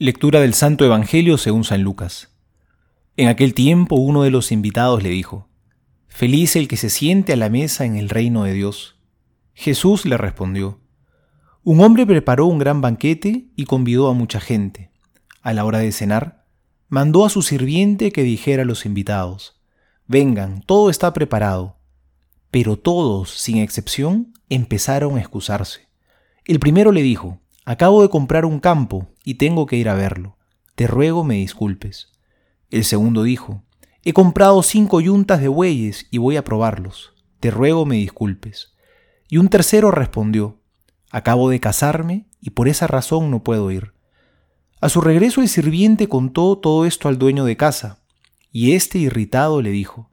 Lectura del Santo Evangelio según San Lucas. En aquel tiempo uno de los invitados le dijo, Feliz el que se siente a la mesa en el reino de Dios. Jesús le respondió, Un hombre preparó un gran banquete y convidó a mucha gente. A la hora de cenar, mandó a su sirviente que dijera a los invitados, Vengan, todo está preparado. Pero todos, sin excepción, empezaron a excusarse. El primero le dijo, Acabo de comprar un campo y tengo que ir a verlo. Te ruego me disculpes. El segundo dijo, He comprado cinco yuntas de bueyes y voy a probarlos. Te ruego me disculpes. Y un tercero respondió, Acabo de casarme y por esa razón no puedo ir. A su regreso el sirviente contó todo esto al dueño de casa, y éste irritado le dijo,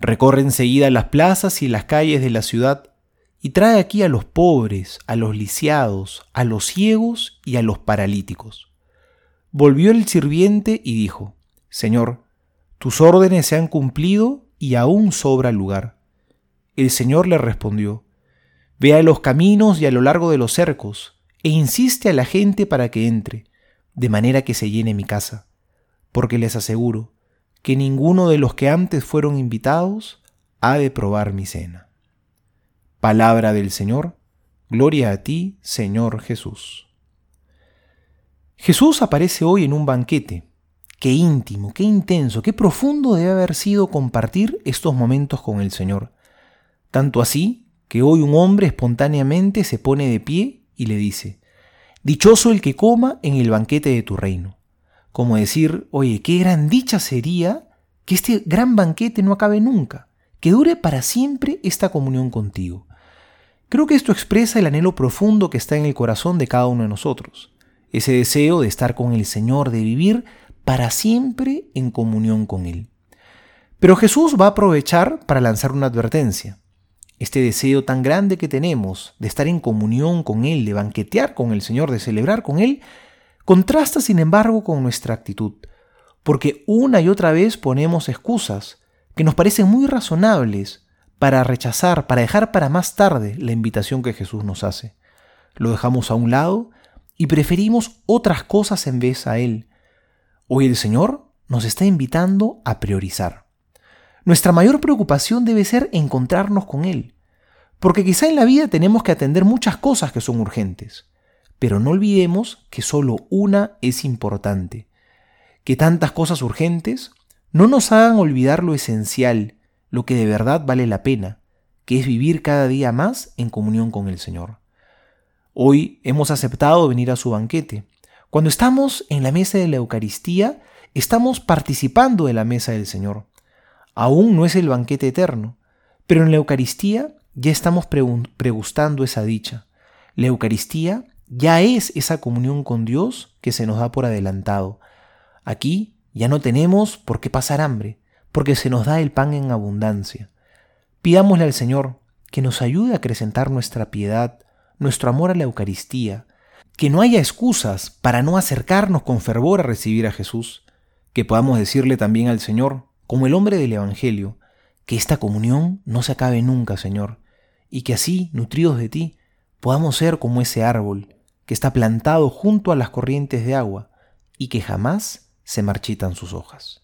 Recorre enseguida las plazas y las calles de la ciudad y trae aquí a los pobres, a los lisiados, a los ciegos y a los paralíticos. Volvió el sirviente y dijo, Señor, tus órdenes se han cumplido y aún sobra lugar. El Señor le respondió, Ve a los caminos y a lo largo de los cercos, e insiste a la gente para que entre, de manera que se llene mi casa, porque les aseguro que ninguno de los que antes fueron invitados ha de probar mi cena. Palabra del Señor, gloria a ti, Señor Jesús. Jesús aparece hoy en un banquete. Qué íntimo, qué intenso, qué profundo debe haber sido compartir estos momentos con el Señor. Tanto así que hoy un hombre espontáneamente se pone de pie y le dice, Dichoso el que coma en el banquete de tu reino. Como decir, oye, qué gran dicha sería que este gran banquete no acabe nunca, que dure para siempre esta comunión contigo. Creo que esto expresa el anhelo profundo que está en el corazón de cada uno de nosotros, ese deseo de estar con el Señor, de vivir para siempre en comunión con Él. Pero Jesús va a aprovechar para lanzar una advertencia. Este deseo tan grande que tenemos de estar en comunión con Él, de banquetear con el Señor, de celebrar con Él, contrasta sin embargo con nuestra actitud, porque una y otra vez ponemos excusas que nos parecen muy razonables para rechazar, para dejar para más tarde la invitación que Jesús nos hace. Lo dejamos a un lado y preferimos otras cosas en vez a Él. Hoy el Señor nos está invitando a priorizar. Nuestra mayor preocupación debe ser encontrarnos con Él, porque quizá en la vida tenemos que atender muchas cosas que son urgentes, pero no olvidemos que solo una es importante, que tantas cosas urgentes no nos hagan olvidar lo esencial, lo que de verdad vale la pena, que es vivir cada día más en comunión con el Señor. Hoy hemos aceptado venir a su banquete. Cuando estamos en la mesa de la Eucaristía, estamos participando de la mesa del Señor. Aún no es el banquete eterno, pero en la Eucaristía ya estamos pregustando esa dicha. La Eucaristía ya es esa comunión con Dios que se nos da por adelantado. Aquí ya no tenemos por qué pasar hambre, porque se nos da el pan en abundancia. Pidámosle al Señor que nos ayude a acrecentar nuestra piedad, nuestro amor a la Eucaristía, que no haya excusas para no acercarnos con fervor a recibir a Jesús, que podamos decirle también al Señor, como el hombre del Evangelio, que esta comunión no se acabe nunca, Señor, y que así, nutridos de ti, podamos ser como ese árbol que está plantado junto a las corrientes de agua y que jamás se marchitan sus hojas.